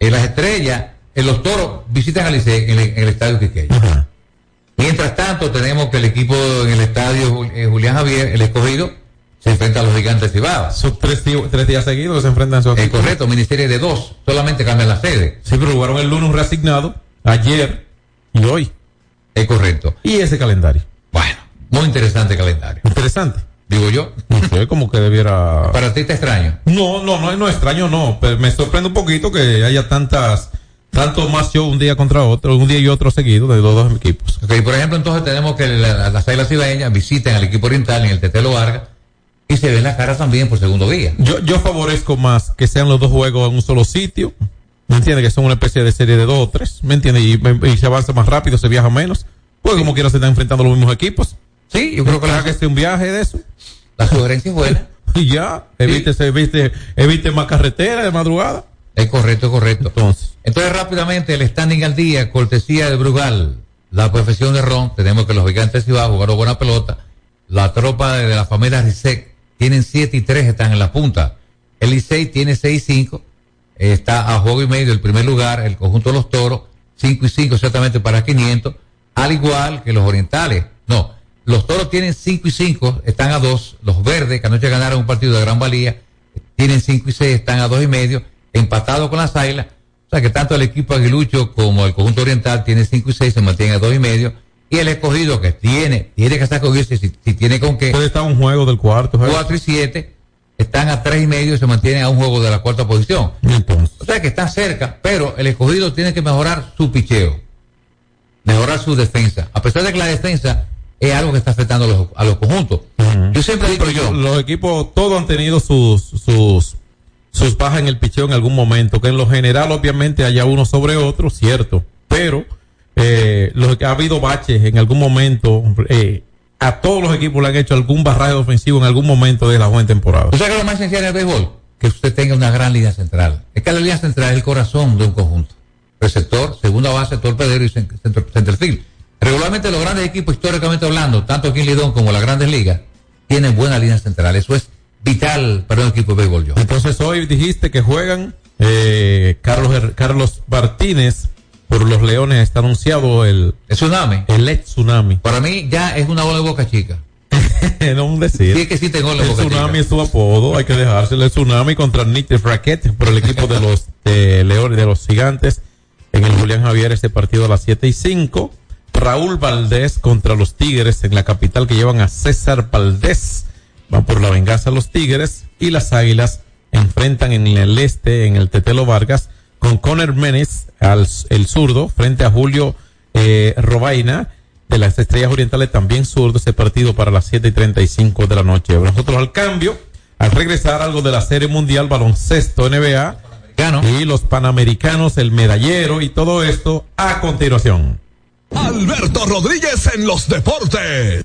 en las estrellas, en los toros visitan al Licey en el, en el estadio Quiqueya. Mientras tanto, tenemos que el equipo en el estadio eh, Julián Javier, el escogido, se enfrenta a los gigantes Cibao. Son tres, días seguidos se enfrentan a esos Es correcto, ministerio de dos, solamente cambian la sede. Sí, pero jugaron el lunes un reasignado, ayer y hoy. Es correcto. Y ese calendario. Bueno, muy interesante calendario. Interesante. Digo yo. No sé, como que debiera... [LAUGHS] Para ti está extraño. No, no, no, no extraño, no. Pero me sorprende un poquito que haya tantas, tanto más show un día contra otro, un día y otro seguido de los dos equipos. Ok, por ejemplo, entonces tenemos que la- las águilas cibaeñas visiten al equipo oriental en el Tetelo Vargas y se ven la cara también por segundo día. Yo, yo favorezco más que sean los dos juegos en un solo sitio. ¿Me entiendes? Que son una especie de serie de dos o tres. ¿Me entiendes? Y, y se avanza más rápido, se viaja menos. Pues como quiera se están enfrentando los mismos equipos. Sí, yo creo que la, que sea un viaje de eso. la sugerencia es buena. [LAUGHS] Y ya, evite, evite, evite más carretera de madrugada. Es correcto, es correcto. Entonces, Entonces, rápidamente, el standing al día, cortesía de Brugal, la profesión de Ron, tenemos que los gigantes Cibao jugaron buena pelota, la tropa de, de la familia Rizek tienen 7 y 3, están en la punta, el Licey tiene 6 y 5, está a juego y medio el primer lugar, el conjunto de los toros, 5 y 5 exactamente para 500, al igual que los orientales, no, los toros tienen 5 y 5, están a 2, los verdes, que anoche ganaron un partido de gran valía, tienen 5 y 6, están a 2 y medio, empatados con las águilas, o sea que tanto el equipo aguilucho como el conjunto oriental tiene 5 y 6, se mantienen a 2 y medio, y el escogido que tiene, tiene que sacudirse si, si tiene con qué, puede estar un juego del cuarto. ¿sabes? 4 y 7, están a 3 y medio y se mantienen a un juego de la cuarta posición. Entonces, O sea que están cerca, pero el escogido tiene que mejorar su picheo, mejorar su defensa, a pesar de que la defensa es algo que está afectando a los, a los conjuntos. Yo siempre digo yo, los equipos todos han tenido sus, sus, sus bajas en el picheo en algún momento, que en lo general obviamente haya uno sobre otro, cierto, pero eh, los, ha habido baches en algún momento, eh, a todos los equipos le han hecho algún barraje ofensivo en algún momento de la buena temporada. ¿Tú sabes qué es lo más esencial en el béisbol? Que usted tenga una gran línea central. Es que la línea central es el corazón de un conjunto. Receptor, segunda base, torpedero y cent- centro- centerfield. Regularmente los grandes equipos, históricamente hablando, tanto aquí en Lidón como las grandes ligas, tienen buena línea central. Eso es vital para un equipo de béisbol, yo. Entonces hoy dijiste que juegan eh, Carlos Carlos Martínez por los Leones está anunciado el El tsunami. el ex tsunami. Para mí ya es una bola de boca chica. [LAUGHS] no un decir. Sí, es que sí tengo la El boca tsunami chica. es su apodo, hay que dejárselo. El tsunami contra Nick Racket por el equipo de los de Leones, de los Gigantes. En el Julián Javier, este partido a las 7 y 5. Raúl Valdés contra los Tigres en la capital que llevan a César Valdés. Van por la venganza los Tigres y las Águilas enfrentan en el este, en el Tetelo Vargas, con Conner Menes, al, el zurdo, frente a Julio eh, Robaina de las Estrellas Orientales, también zurdo, ese partido para las 7 y 35 de la noche. Nosotros al cambio, al regresar algo de la Serie Mundial Baloncesto NBA y los Panamericanos, el medallero y todo esto a continuación. Alberto Rodríguez en los deportes.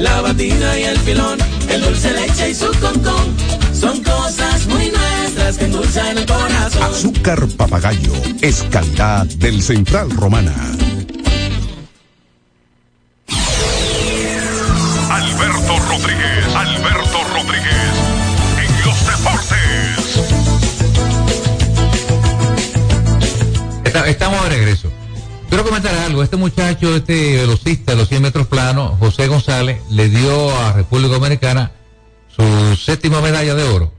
la batida y el filón, el dulce leche y su concón. Son cosas muy nuestras que endulzan el corazón. Azúcar papagayo es calidad del Central Romana. Alberto Rodríguez, Alberto Rodríguez, en los deportes. Estamos de regreso. Quiero comentar algo. Este muchacho, este velocista de los 100 metros planos, José González, le dio a República Dominicana su séptima medalla de oro.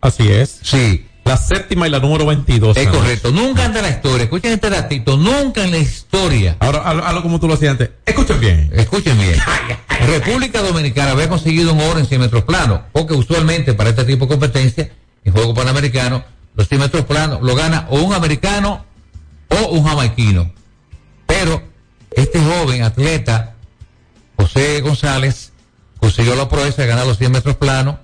Así es. Sí. La séptima y la número 22. Es correcto. Nunca anda en la historia. Escuchen este datito. Nunca en la historia. Ahora, hazlo como tú lo hacías antes. Escuchen bien. Escuchen bien. República Dominicana había conseguido un oro en 100 metros planos, porque usualmente para este tipo de competencia, en juego panamericano, los 100 metros planos lo gana o un americano o un jamaiquino. Pero este joven atleta, José González, consiguió la proeza de ganar los 100 metros planos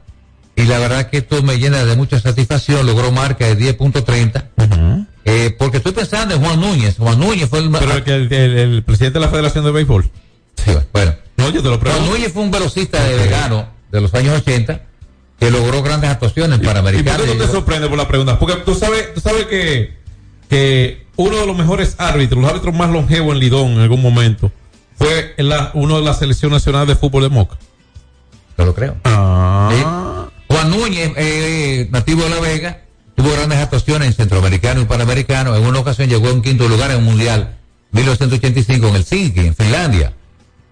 y la verdad que esto me llena de mucha satisfacción, logró marca de 10.30. Eh, porque estoy pensando en Juan Núñez. Juan Núñez fue el, Pero el, que el, el- presidente de la Federación de Béisbol. Sí, bueno. No, yo te lo Juan. Núñez fue un velocista de vegano de los años 80 que logró grandes actuaciones ¿Y por panamericanas. qué tú te sorprendes por la pregunta? Porque tú sabes, tú sabes que, que uno de los mejores árbitros, los árbitros más longevos en Lidón en algún momento, fue la, uno de la selección nacional de fútbol de Moca. No lo creo. Ah. Juan Núñez, eh, nativo de La Vega, tuvo grandes actuaciones en centroamericano y panamericano. En una ocasión llegó en quinto lugar en un mundial 1985 en Helsinki, en Finlandia.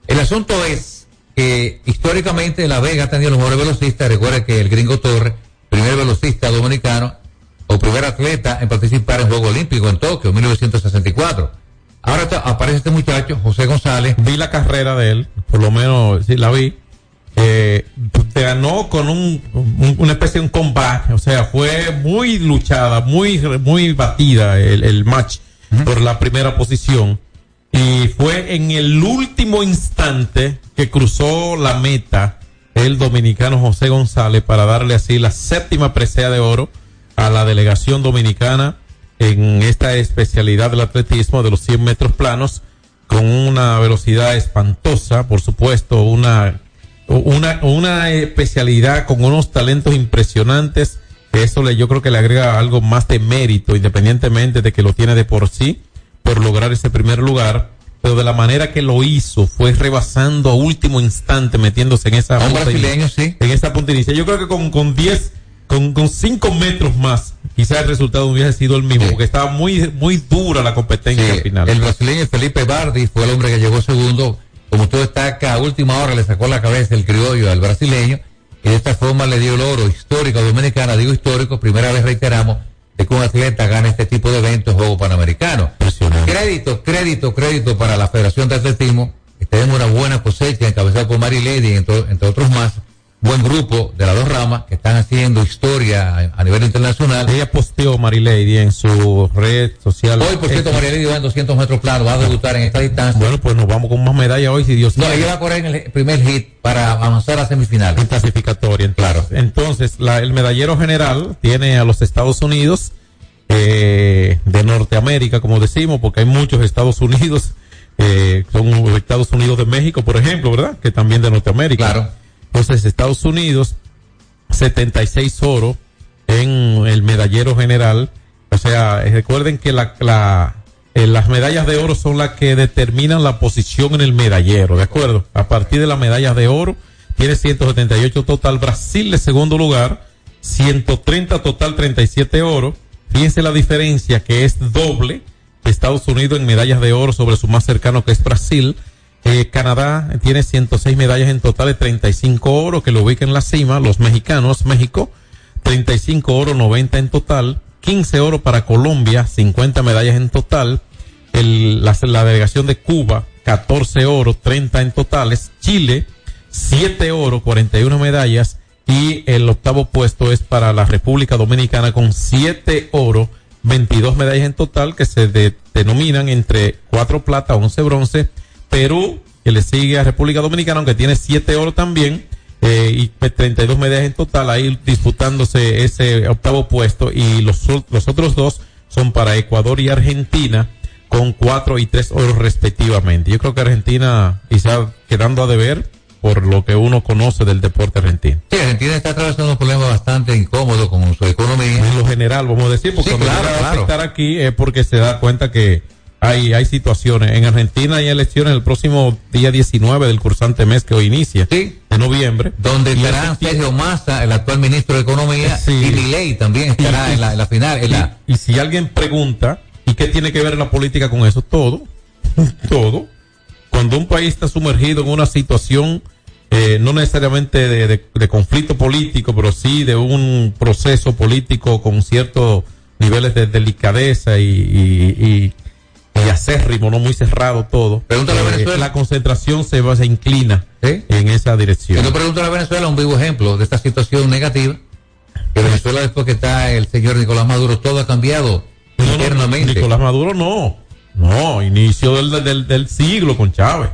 El asunto es que históricamente La Vega ha tenido los mejores velocistas. Recuerda que el gringo Torres, primer velocista dominicano o primer atleta en participar en Juego Olímpico en Tokio, 1964. Ahora aparece este muchacho, José González. Vi la carrera de él, por lo menos sí la vi. Eh, te ganó con un, un- una especie de un comeback, o sea, fue muy luchada, muy, muy batida el, el match por la primera posición. Y fue en el último instante que cruzó la meta el dominicano José González para darle así la séptima presea de oro a la delegación dominicana en esta especialidad del atletismo de los 100 metros planos con una velocidad espantosa, por supuesto, una, una, una especialidad con unos talentos impresionantes, que eso le, yo creo que le agrega algo más de mérito, independientemente de que lo tiene de por sí, por lograr ese primer lugar, pero de la manera que lo hizo, fue rebasando a último instante, metiéndose en esa Un punta sí. en esa punta inicial. Yo creo que con, con 10, con, con 5 metros más, quizás el resultado hubiese sido el mismo, porque estaba muy, muy dura la competencia Sí, al final. El brasileño Felipe Bardi fue el hombre que llegó segundo. Como usted destaca, a última hora le sacó la cabeza el criollo al brasileño y de esta forma le dio el oro histórico a Dominicana. Digo histórico, primera vez reiteramos de que un atleta gana este tipo de eventos, juego panamericano. Crédito, crédito, crédito para la Federación de Atletismo. que Tenemos una buena cosecha encabezada por Mary Lady, entre, entre otros más. Buen grupo de las dos ramas que están haciendo historia a, a nivel internacional. Ella posteó Marilady en su red social. Hoy, por cierto, X. María Lady va en 200 metros planos, va a debutar en esta distancia. Bueno, pues nos vamos con más medallas hoy, si Dios No, quiere. ella va a correr en el primer hit para avanzar a semifinal. En clasificatoria. Claro. Entonces, la- el medallero general tiene a los Estados Unidos eh, de Norteamérica, como decimos, porque hay muchos Estados Unidos, eh, son Estados Unidos de México, por ejemplo, ¿verdad? Que también de Norteamérica. Claro. Entonces, Estados Unidos, 76 oro en el medallero general. O sea, eh, recuerden que la, eh, las medallas de oro son las que determinan la posición en el medallero, ¿de acuerdo? A partir de las medallas de oro, tiene 178 total. Brasil de segundo lugar 130 total, 37 oro. Fíjense la diferencia que es doble Estados Unidos en medallas de oro sobre su más cercano que es Brasil. Eh, Canadá tiene 106 medallas en total de 35 oro que lo ubica en la cima. Los mexicanos, México, 35 oro, 90 en total. 15 oro para Colombia, 50 medallas en total. La, delegación de Cuba, 14 oro, 30 en totales. Chile, 7 oro, 41 medallas. Y el octavo puesto es para la República Dominicana con 7 oro, 22 medallas en total que se de- denominan entre 4 plata, 11 bronce. Perú, que le sigue a República Dominicana, aunque tiene 7 oro también. eh, y pues 32 medallas en total ahí disputándose ese octavo puesto y los, los otros dos son para Ecuador y Argentina con cuatro y tres oros respectivamente. Yo creo que Argentina quizá quedando a deber por lo que uno conoce del deporte argentino. Sí, Argentina está atravesando un problema bastante incómodo con su economía. En lo general, vamos a decir, porque Sí, claro, a claro. aquí es porque se da cuenta que hay, hay situaciones. En Argentina hay elecciones el próximo día 19 del cursante mes que hoy inicia, de noviembre. Donde efecti- Sergio Massa, el actual ministro de Economía, Sí. y Milei también estará Y- en, la, en la final. En la, Y si alguien pregunta, ¿y qué tiene que ver la política con eso? Todo, [LAUGHS] todo. Cuando un país está sumergido en una situación, eh, no necesariamente de, de- de conflicto político, pero sí de un proceso político con ciertos niveles de delicadeza y, y, y- y acérrimo, no muy cerrado todo. Pregúntale a eh, Venezuela. la concentración se, va, se inclina ¿Eh? en esa dirección. Si tú preguntas a Venezuela, un vivo ejemplo de esta situación negativa, que Venezuela después que está el señor Nicolás Maduro, todo ha cambiado internamente. Nicolás Maduro no. No, inicio del, del, del siglo con Chávez.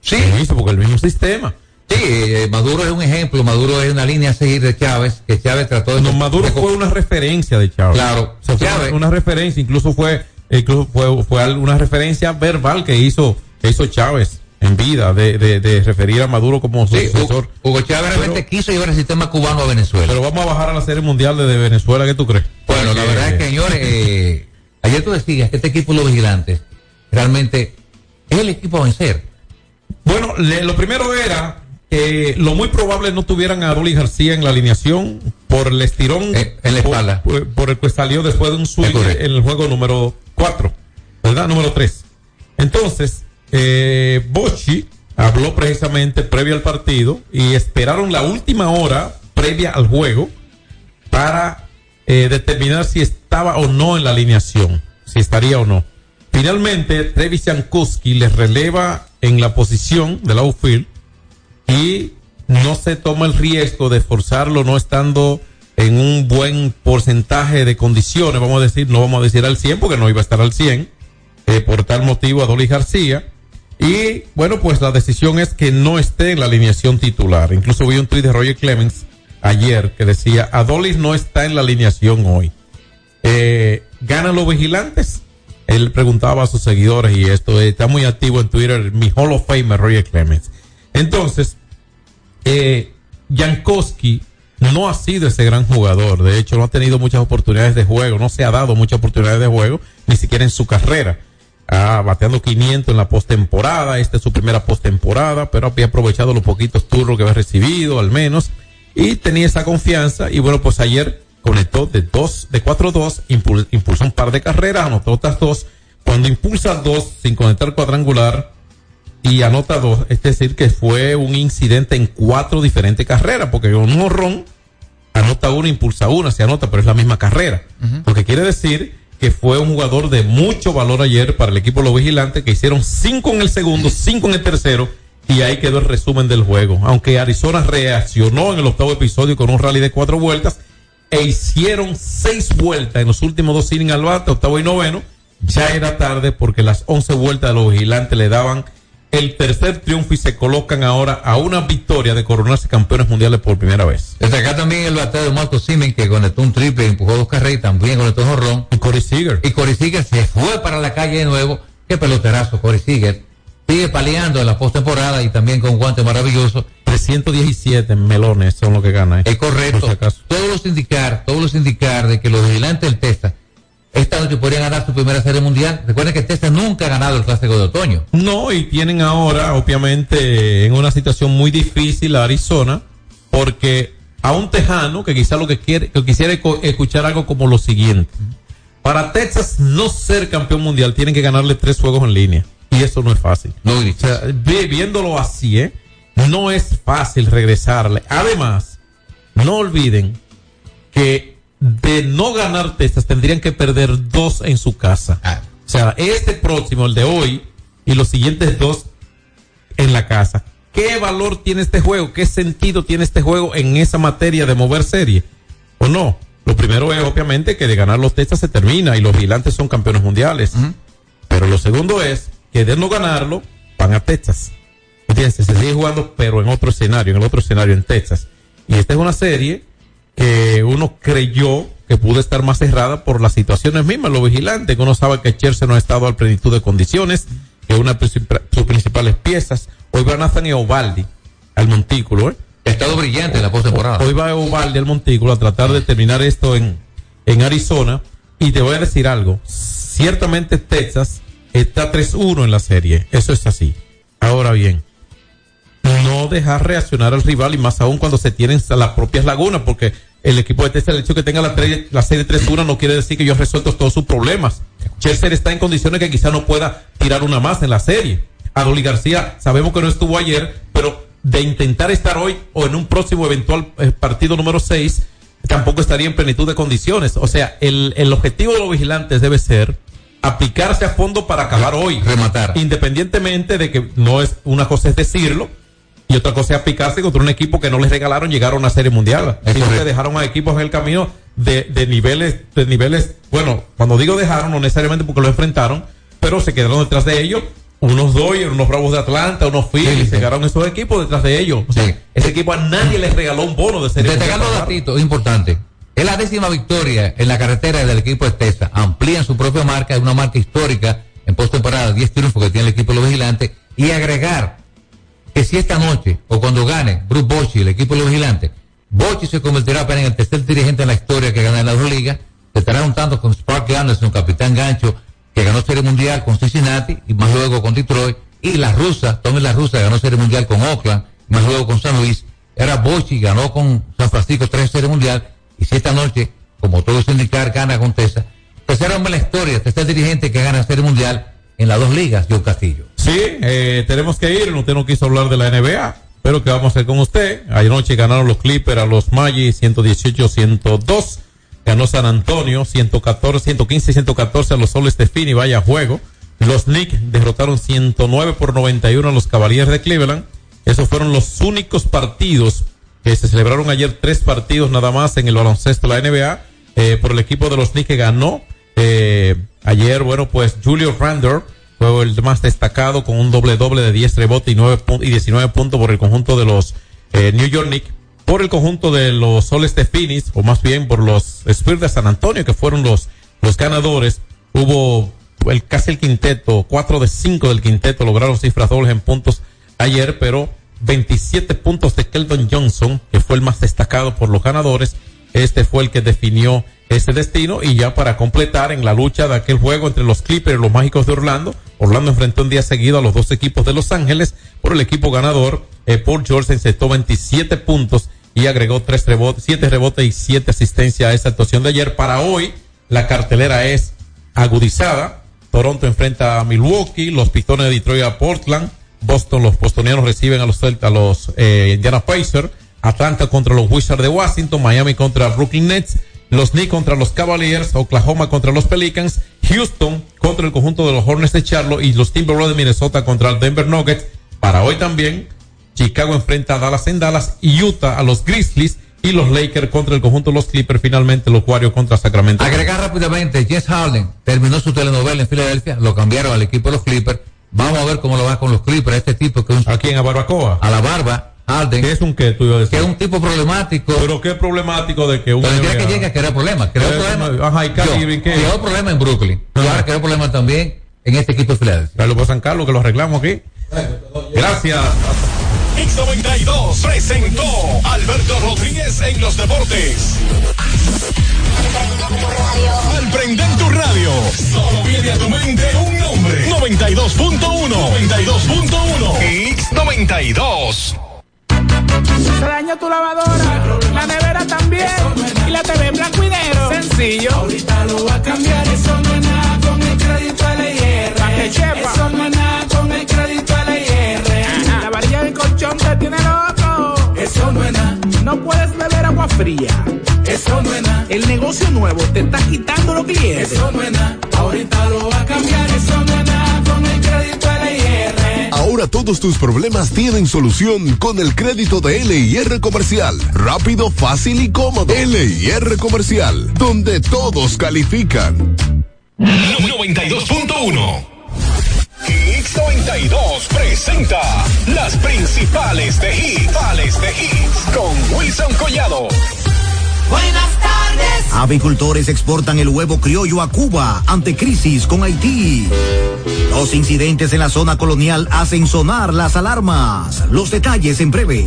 Sí. Inicio, porque el mismo sistema. Sí, eh, Maduro es un ejemplo, Maduro es una línea a seguir de Chávez, que Chávez trató de... No, Maduro fue una referencia de Chávez. Claro, O sea, fue Chávez. una, una referencia, incluso fue, incluso fue, fue al- una referencia verbal que hizo, que hizo Chávez en vida de, de, de referir a Maduro como su Sí, sucesor. Hugo Chávez realmente quiso llevar el sistema cubano a Venezuela. Pero vamos a bajar a la serie mundial de, de Venezuela, ¿qué tú crees? Bueno, la Porque- verdad es que, señores, eh, ayer tú decías que este equipo de los vigilantes realmente es el equipo a vencer. Bueno, le- lo primero era lo muy probable no tuvieran a Dolly García en la alineación por el estirón Eh, en la espalda. por, por el que salió después de un swing en el juego número 4, ¿verdad? Número 3. Entonces, eh, Bocci habló precisamente previo al partido y esperaron la última hora previa al juego para eh, determinar si estaba o no en la alineación, si estaría o no. Finalmente, Trevis Jankowski les releva en la posición del outfield y no se toma el riesgo de forzarlo no estando en un buen porcentaje de condiciones, vamos a decir, no vamos a decir al 100 porque no iba a estar al 100, eh, por tal motivo a Dolly García. Y bueno, pues la decisión es que no esté en la alineación titular. Incluso vi un tweet de Roger Clemens ayer que decía, Adolis no está en la alineación hoy. Eh, ¿Ganan los vigilantes? Él preguntaba a sus seguidores y esto eh, está muy activo en Twitter, mi Hall of Famer Roger Clemens. Entonces, eh, Jankowski no ha sido ese gran jugador. De hecho, no ha tenido muchas oportunidades de juego. No se ha dado muchas oportunidades de juego, ni siquiera en su carrera. Ah, bateando 500 en la postemporada. Esta es su primera postemporada, pero había aprovechado los poquitos turnos que había recibido, al menos. Y tenía esa confianza. Y bueno, pues ayer conectó de de 4-2, impul- impulsó un par de carreras, anotó otras dos. Cuando impulsa dos sin conectar cuadrangular, y anota dos, es decir, que fue un incidente en cuatro diferentes carreras, porque un horrón anota uno, impulsa una, se anota, pero es la misma carrera. Lo que quiere decir que fue un jugador de mucho valor ayer para el equipo de los vigilantes, que hicieron cinco en el segundo, cinco en el tercero, y ahí quedó el resumen del juego. Aunque Arizona reaccionó en el octavo episodio con un rally de cuatro vueltas, e hicieron seis vueltas en los últimos dos innings al bate, octavo y noveno, ya era tarde porque las once vueltas de los vigilantes le daban el tercer triunfo y se colocan ahora a una victoria de coronarse campeones mundiales por primera vez. Desde acá también el bateo de Marco Simen, que conectó un triple, empujó dos carreras y también conectó un jorrón. Y Corey Seager. Y Corey Seager se fue para la calle de nuevo. Qué peloterazo, Corey Seager. Sigue paliando en la postemporada y también con guante maravilloso. 317 melones son los que ganan. Es correcto. Todos los indicar, todos los indicar de que los vigilantes del Testa esta noche podrían ganar su primera serie mundial. Recuerden que Testa nunca ha ganado el clásico de otoño. No, y tienen ahora, obviamente, en una situación muy difícil a Arizona, porque a un tejano que quizá lo que quiere, que quisiera escuchar algo como lo siguiente. Para Texas no ser campeón mundial, tienen que ganarle tres juegos en línea. Y eso no es fácil. No, O sea, viéndolo así, ¿eh? No es fácil regresarle. Además, no olviden que de no ganar Texas tendrían que perder dos en su casa. O sea, este próximo, el de hoy, y los siguientes dos en la casa. ¿Qué valor tiene este juego? ¿Qué sentido tiene este juego en esa materia de mover serie? ¿O no? Lo primero es obviamente que de ganar los Texas se termina y los vigilantes son campeones mundiales. Pero lo segundo es que de no ganarlo, van a Texas. ¿Entiendes? Se sigue jugando, pero en otro escenario, en el otro escenario, en Texas. Y esta es una serie que uno creyó que pudo estar más cerrada por las situaciones mismas, los vigilantes, que uno sabe que Chelsea no ha estado al plenitud de condiciones, que una de sus principales piezas, hoy va Nathaniel Ovaldi al montículo, ¿eh? Ha estado brillante en la postemporada. Hoy va Ovaldi al montículo a tratar de terminar esto en, en Arizona, y te voy a decir algo, ciertamente Texas está 3-1 en la serie, eso es así. Ahora bien, no dejar reaccionar al rival y más aún cuando se tienen las propias lagunas, porque el equipo de Texas, el hecho de que tenga la, tre- la serie 3-1 no quiere decir que ellos resuelto todos sus problemas. Chelsea está en condiciones que quizá no pueda tirar una más en la serie. Adoli García, sabemos que no estuvo ayer, pero de intentar estar hoy o en un próximo eventual eh, partido número 6, tampoco estaría en plenitud de condiciones. O sea, el, el objetivo de los vigilantes debe ser aplicarse a fondo para acabar hoy. Rematar. Independientemente de que no es una cosa es decirlo y otra cosa es aplicarse contra un equipo que no les regalaron llegar a una serie mundial. Sino que dejaron a equipos en el camino de, de niveles, de niveles, bueno, cuando digo dejaron, no necesariamente porque lo enfrentaron, pero se quedaron detrás de ellos. Unos Dodgers, unos Bravos de Atlanta, unos Phillies, se quedaron esos equipos detrás de ellos. O sea, ese equipo a nadie les regaló un bono de serie mundial. Destacando datito importante. Es la décima victoria en la carretera del equipo de Texas. Amplían su propia marca, es una marca histórica en postemporada, 10 triunfos que tiene el equipo de los vigilantes. Y agregar que si esta noche o cuando gane Bruce Bochy, el equipo de los vigilantes, Bochy se convertirá en el tercer dirigente en la historia que gana en las dos ligas. Se estará juntando con Sparky Anderson, capitán gancho, que ganó Serie Mundial con Cincinnati y más luego con Detroit. Y la rusa, Tommy la rusa, ganó Serie Mundial con Oakland, más luego con San Luis. Era Bochy, ganó con San Francisco tres Serie Mundial. Y si esta noche, como todo indicar, gana con Tesa, tercer hombre en la historia, tercer dirigente que gana Serie Mundial en las dos ligas, Joe Castillo. Sí, eh, tenemos que ir. Usted no quiso hablar de la NBA, pero ¿qué vamos a hacer con usted? Anoche ganaron los Clippers a los Magic 118-102. Ganó San Antonio 114, 115-114 a los Soles de Fini, vaya juego. Los Knicks derrotaron 109 por 91 a los Cavaliers de Cleveland. Esos fueron los únicos partidos que se celebraron ayer, tres partidos nada más en el baloncesto de la NBA, eh, por el equipo de los Knicks que ganó. Eh, ayer, bueno, pues Julio Randor fue el más destacado con un doble doble de 10 rebotes y, 9 pun- y 19 puntos por el conjunto de los eh, New York Knicks. Por el conjunto de los Soles de Phoenix, o más bien por los Spurs de San Antonio, que fueron los, los ganadores, hubo el, casi el quinteto, 4 de 5 del quinteto lograron cifras dobles en puntos ayer, pero 27 puntos de Keldon Johnson, que fue el más destacado por los ganadores. Este fue el que definió ese destino y ya para completar en la lucha de aquel juego entre los Clippers y los Mágicos de Orlando, Orlando enfrentó un día seguido a los dos equipos de Los Ángeles por el equipo ganador. Eh, Paul George encestó 27 puntos y agregó tres rebotes, siete rebotes y siete asistencias a esa actuación de ayer. Para hoy la cartelera es agudizada. Toronto enfrenta a Milwaukee, los Pistones de Detroit a Portland, Boston, los bostonianos reciben a los Celta, a los eh, Indiana Pacers, Atlanta contra los Wizards de Washington, Miami contra Brooklyn Nets, los Knicks contra los Cavaliers, Oklahoma contra los Pelicans, Houston contra el conjunto de los Hornets de Charlotte y los Timberwolves de Minnesota contra el Denver Nuggets. Para hoy también, Chicago enfrenta a Dallas en Dallas, Utah a los Grizzlies y los Lakers contra el conjunto de los Clippers, finalmente los Warriors contra Sacramento. Agregar rápidamente, Jess Harden terminó su telenovela en Filadelfia, lo cambiaron al equipo de los Clippers. Vamos a ver cómo lo va con los Clippers. Este tipo que es un, ¿A quién? ¿A Barbacoa? a la barba, Harden, ¿Qué es un qué, tú ibas a decir? que es un tipo problemático. Pero qué problemático de que un Pero el día que NBA llega creó problemas. Creó problemas. ajá, y Kyrie Yo, Irving, ¿qué? creó problemas en Brooklyn. Y ahora creó problemas también en este equipo de Filadelfia. Carlos por San Carlos, que lo arreglamos aquí. Gracias. X92 presentó Alberto Rodríguez en los deportes. Al prender tu radio, solo viene a tu mente un nombre. 92.1. 92.1. X92. Se dañó tu lavadora, la nevera también. Y la TV en blanco y negro. Sencillo. Ahorita lo va a cambiar, eso no es nada con el crédito LIR. Eso no es nada con el crédito LIR. La varilla del colchón te tiene loco. Eso no es nada. No puedes beber agua fría. Eso no es nada. El negocio nuevo te está quitando los clientes. Eso no es nada. Ahorita lo va a cambiar, eso no es nada con el crédito. Ahora todos tus problemas tienen solución con el crédito de LIR Comercial. Rápido, fácil y cómodo. LIR Comercial, donde todos califican. 92.1 X92 presenta las principales de hits, de hits con Wilson Collado. Buenas tardes. Avicultores exportan el huevo criollo a Cuba ante crisis con Haití. Los incidentes en la zona colonial hacen sonar las alarmas. Los detalles en breve.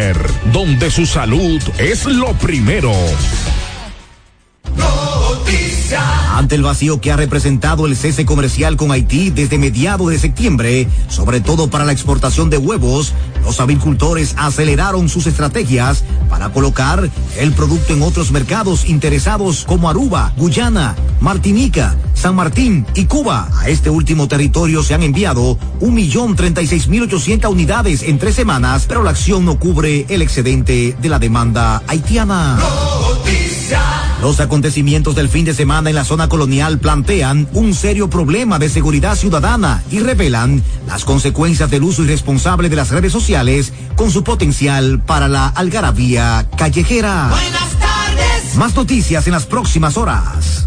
donde su salud es lo primero. Ante el vacío que ha representado el cese comercial con Haití desde mediados de septiembre, sobre todo para la exportación de huevos, los avicultores aceleraron sus estrategias para colocar el producto en otros mercados interesados como Aruba, Guyana, Martinica, San Martín y Cuba. A este último territorio se han enviado 1.036.800 unidades en tres semanas, pero la acción no cubre el excedente de la demanda haitiana. Los acontecimientos del fin de semana en la zona colonial plantean un serio problema de seguridad ciudadana y revelan las consecuencias del uso irresponsable de las redes sociales con su potencial para la algarabía callejera. Buenas tardes. Más noticias en las próximas horas.